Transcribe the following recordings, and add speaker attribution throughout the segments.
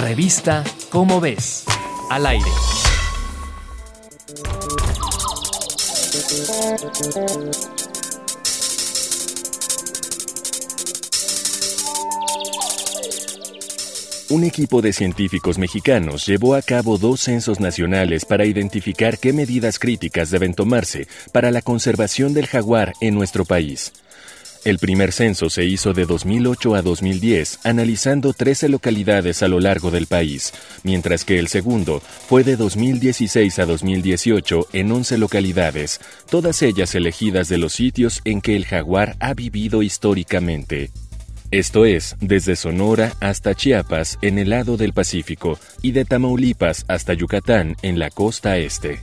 Speaker 1: Revista Cómo ves. Al aire.
Speaker 2: Un equipo de científicos mexicanos llevó a cabo dos censos nacionales para identificar qué medidas críticas deben tomarse para la conservación del jaguar en nuestro país. El primer censo se hizo de 2008 a 2010, analizando 13 localidades a lo largo del país, mientras que el segundo fue de 2016 a 2018 en 11 localidades, todas ellas elegidas de los sitios en que el jaguar ha vivido históricamente. Esto es, desde Sonora hasta Chiapas en el lado del Pacífico y de Tamaulipas hasta Yucatán en la costa este.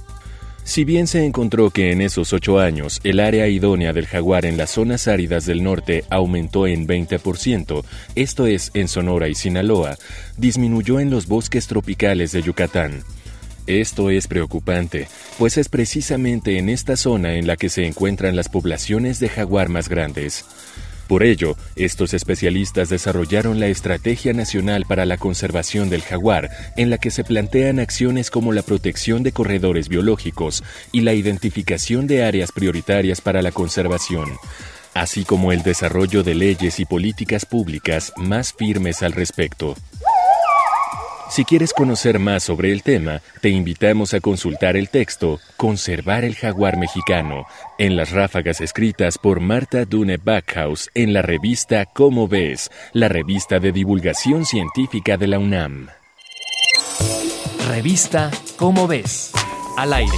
Speaker 2: Si bien se encontró que en esos ocho años el área idónea del jaguar en las zonas áridas del norte aumentó en 20%, esto es en Sonora y Sinaloa, disminuyó en los bosques tropicales de Yucatán. Esto es preocupante, pues es precisamente en esta zona en la que se encuentran las poblaciones de jaguar más grandes. Por ello, estos especialistas desarrollaron la Estrategia Nacional para la Conservación del Jaguar, en la que se plantean acciones como la protección de corredores biológicos y la identificación de áreas prioritarias para la conservación, así como el desarrollo de leyes y políticas públicas más firmes al respecto. Si quieres conocer más sobre el tema, te invitamos a consultar el texto Conservar el jaguar mexicano en las ráfagas escritas por Marta Dune Backhaus en la revista Cómo ves, la revista de divulgación científica de la UNAM.
Speaker 1: Revista Cómo ves. Al aire.